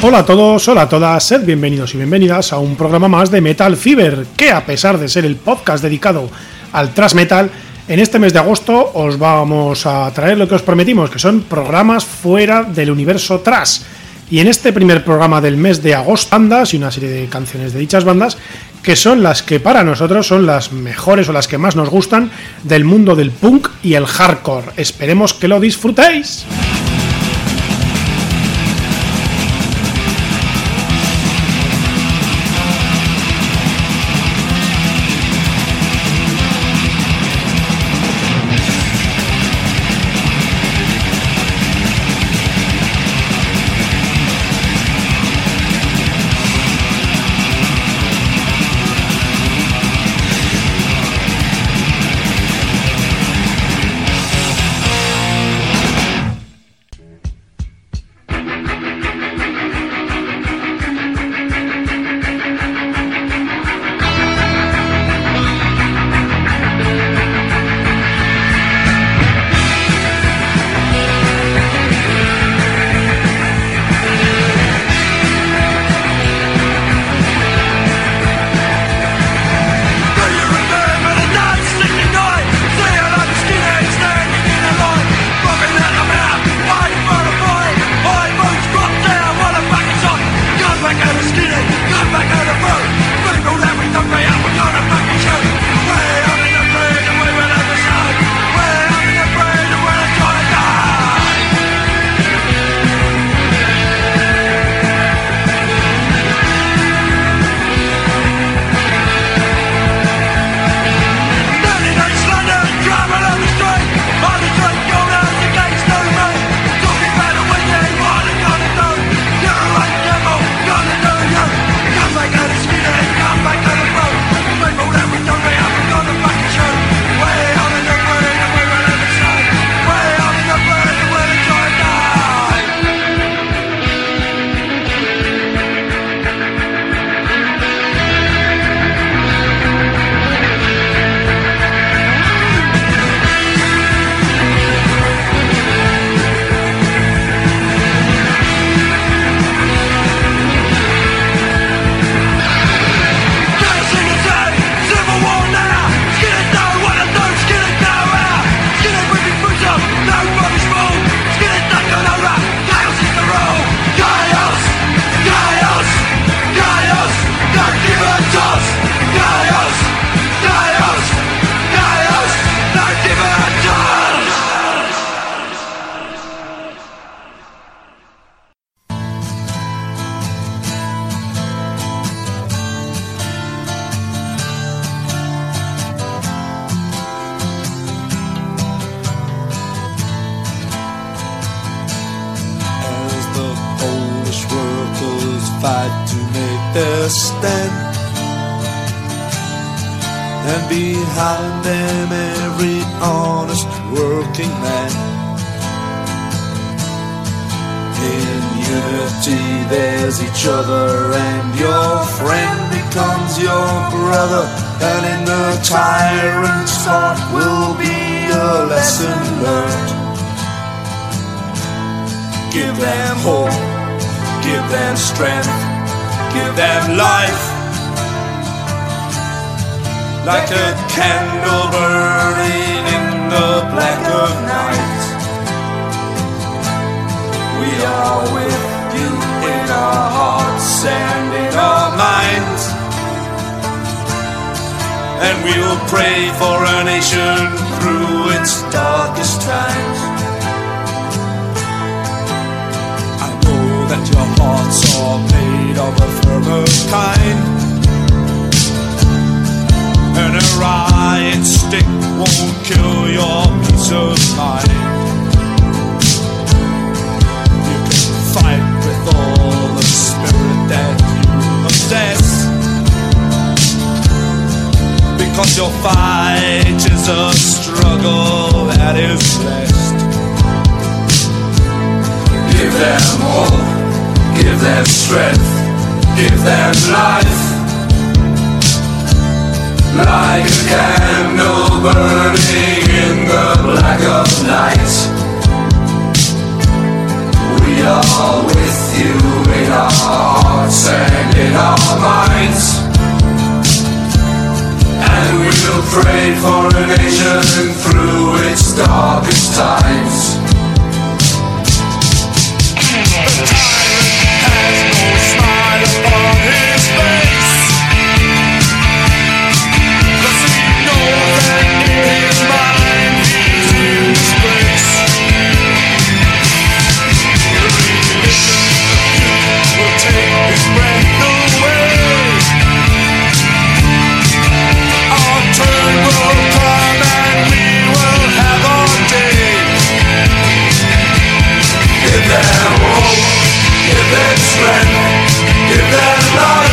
Hola a todos, hola a todas, sed bienvenidos y bienvenidas a un programa más de Metal Fever, que a pesar de ser el podcast dedicado al thrash metal, en este mes de agosto os vamos a traer lo que os prometimos, que son programas fuera del universo thrash. Y en este primer programa del mes de agosto, bandas y una serie de canciones de dichas bandas, que son las que para nosotros son las mejores o las que más nos gustan del mundo del punk y el hardcore. Esperemos que lo disfrutéis. Are with you in our hearts and in our minds. And we will pray for our nation through its darkest times. Turn will come and fight with all the spirit that you possess. Because your fight is a struggle that is best. Give them hope, give them strength, give them life. Like a candle burning in the black of night are with you in our hearts and in our minds And we will have our day. Give them strength, give them life.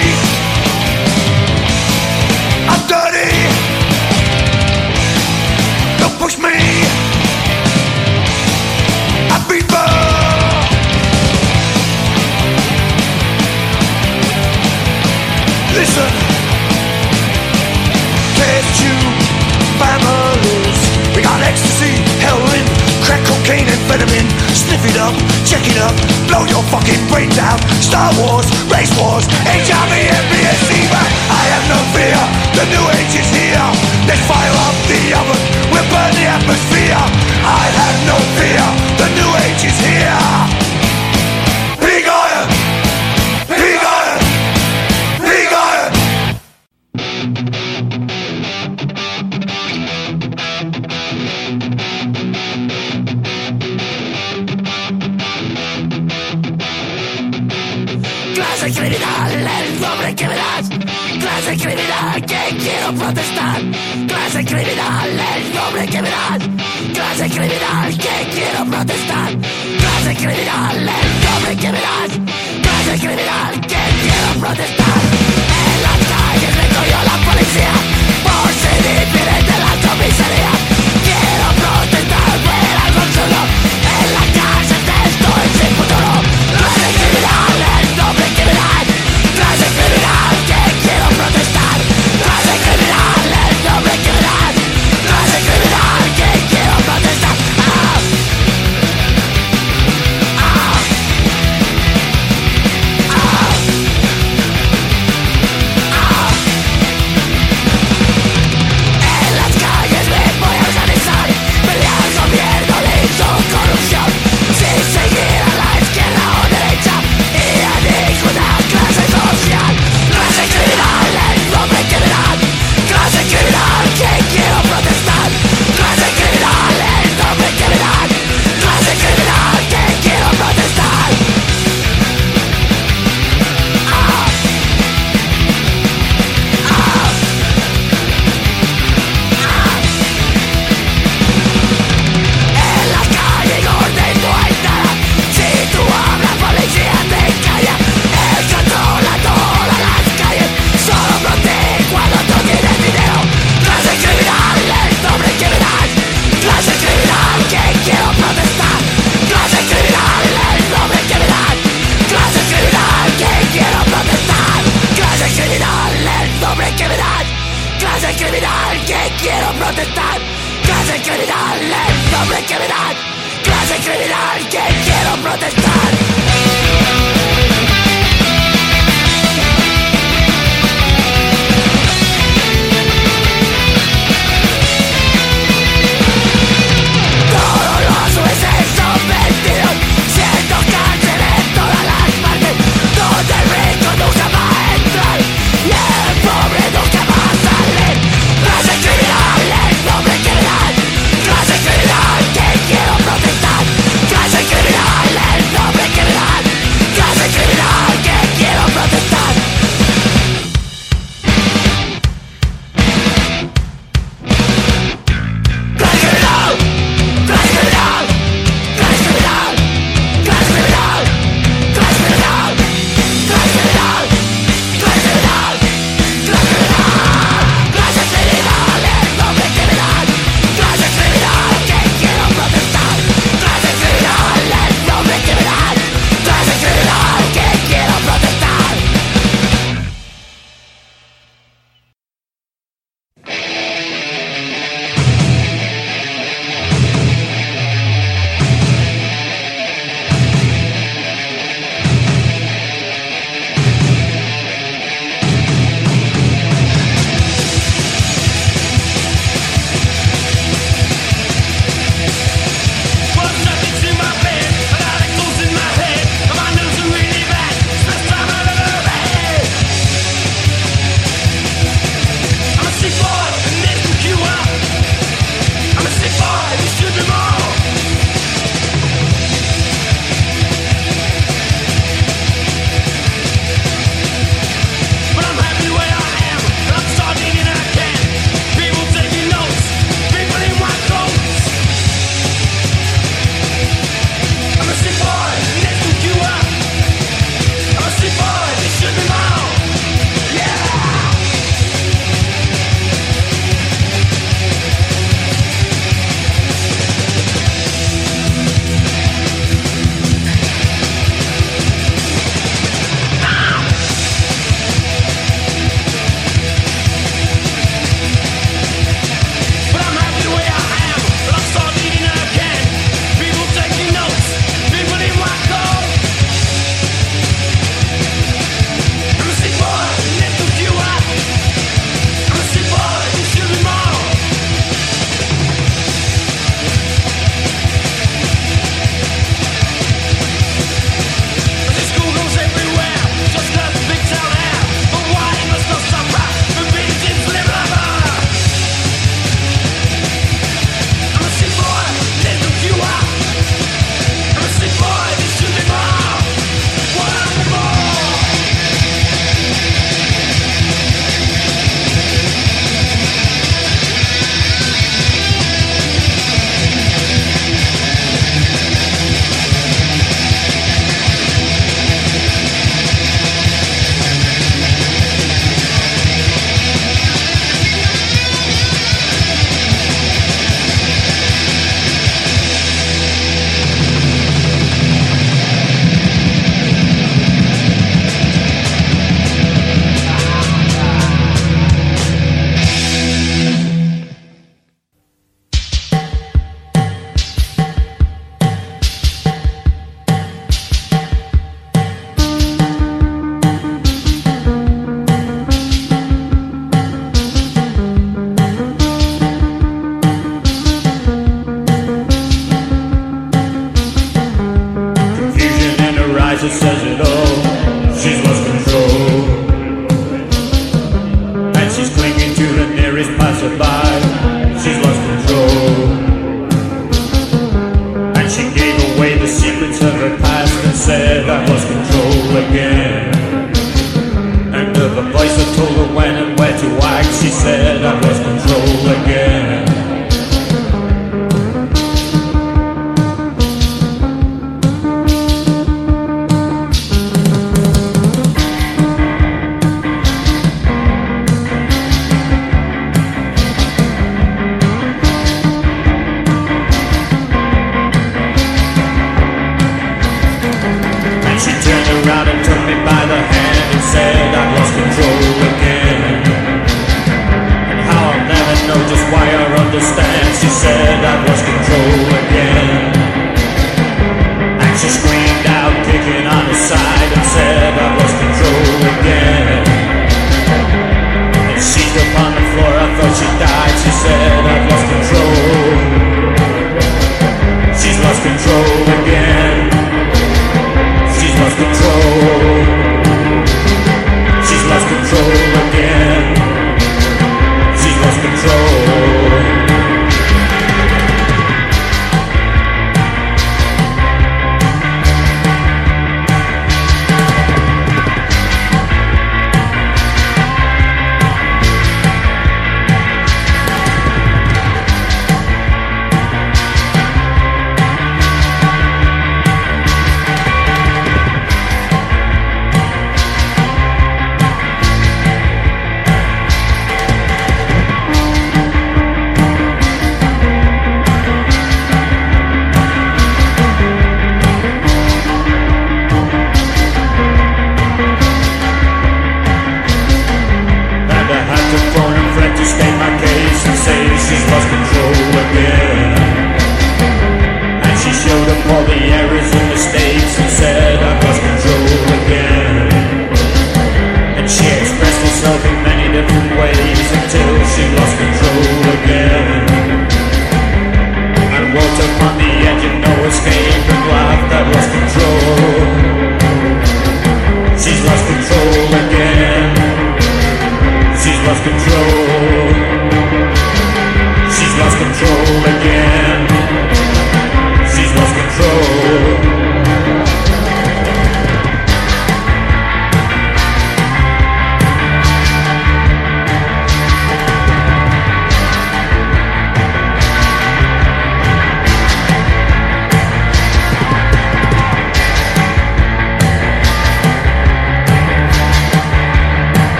streets amphetamine Sniff it up, check it up. Blow your fucking brains out. Star Wars, race wars. HIV, MBS, SEMA I have no fear. The new age is here. Let's fire up the oven. We'll burn the atmosphere. I have no fear. The new age is here. Clase criminal, el nombre que me das. Clase criminal, que quiero protestar. Clase criminal, el nombre que me das. Clase criminal, que quiero protestar. Clase criminal, el nombre que me das. Clase criminal, que quiero protestar. En las calles recogió la policía por ser diferente de la comisaría.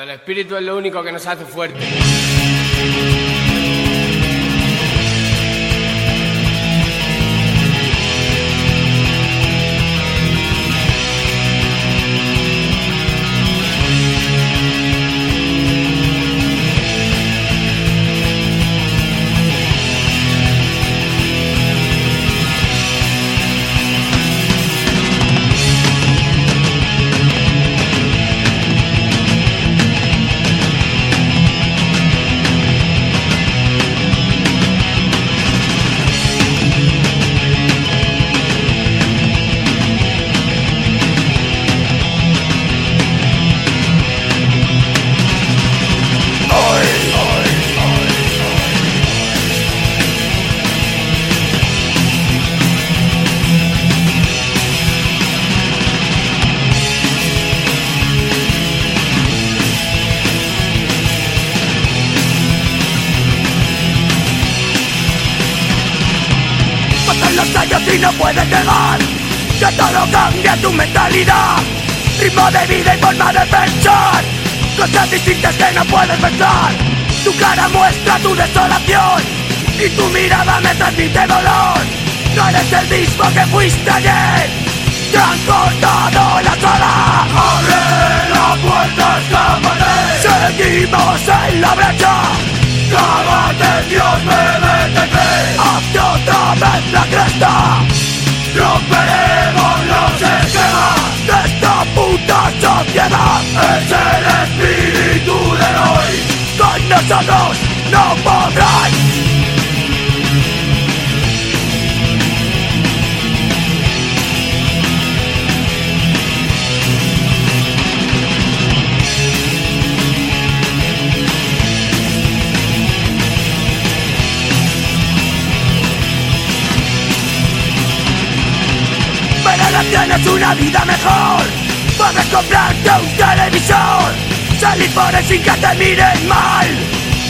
El espíritu es lo único que nos hace fuertes. Ritmo de vida y forma de pensar. Cosas distintas que no puedes pensar Tu cara muestra tu desolación Y tu mirada me transmite dolor. No eres el mismo que fuiste ayer. Te han cortado la cara ¡Abre la puerta, escápate! Seguimos en la brecha. ¡Cágate, Dios, bebete ¡Hazte otra vez la cresta! ¡Romperemos los esquemas tienes una vida mejor. Puedes comprarte un televisor. Salir por él sin que te miren mal.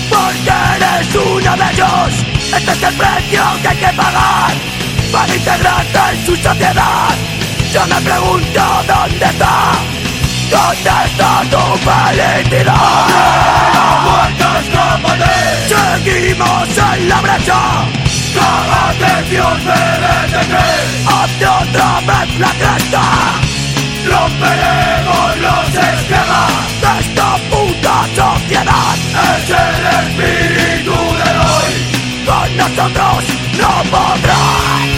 Porque eres uno de ellos. Este es el precio que hay que pagar Para integrarte en su sociedad. Yo me pregunto dónde está ¿Dónde está tu felicidad? Seguimos en la brecha ¡Cágate, Dios, bebete ¡Hazte otra vez la cresta! ¡Romperemos los esquemas de esta puta sociedad! ¡Es el espíritu del hoy! ¡Con nosotros no podrán!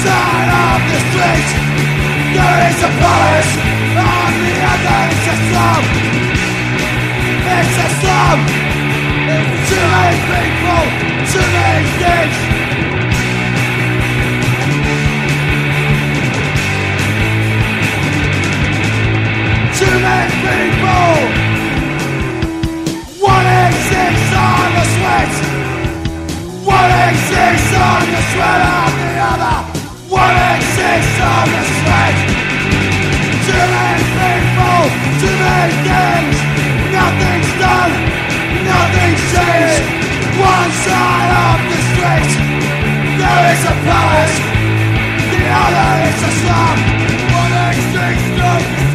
side of the street, there is a police. On the other, it's a slum. It's a slum. Too many people, too many things. Too many people. One exists on the sweat. One exists on the sweat of the other. On the sweat. Too many people, too many things. Nothing's done, nothing's changed. One side of the street, there is a palace. The other is a slum. One exists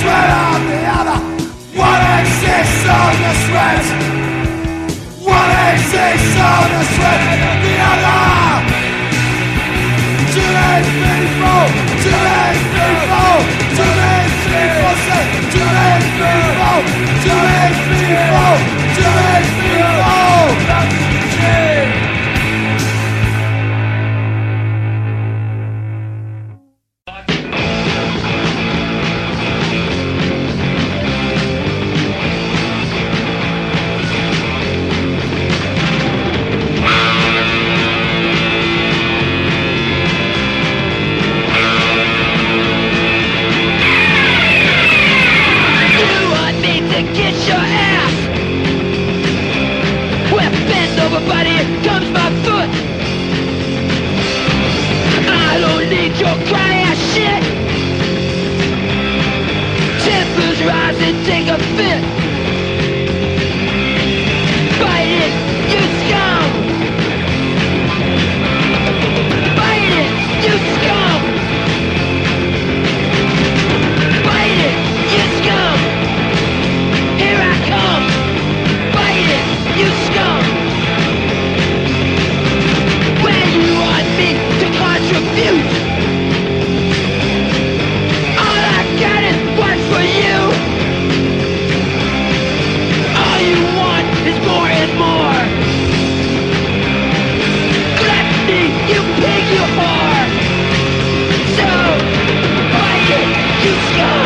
sweat of the other. One exists on the sweat. One exists on the sweat of the other. Too many people, too many people, too many people say, too many people, too many people, fit. you go?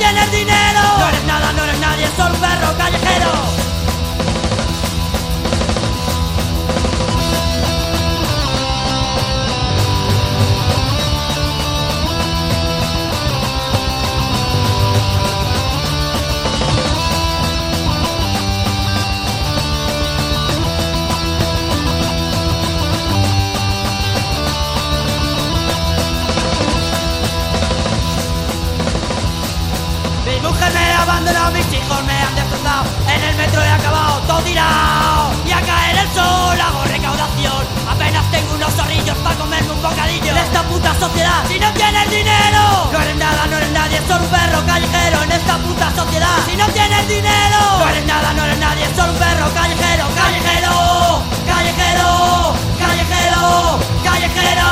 tiene dinero. No eres nada, no eres nadie, solo un perro callejero. y a caer el sol hago recaudación. Apenas tengo unos zorrillos para comerme un bocadillo. En esta puta sociedad, si no tienes dinero, no eres nada, no eres nadie, solo un perro callejero. En esta puta sociedad, si no tienes dinero, no eres nada, no eres nadie, solo un perro callejero, callejero, callejero, callejero. callejero.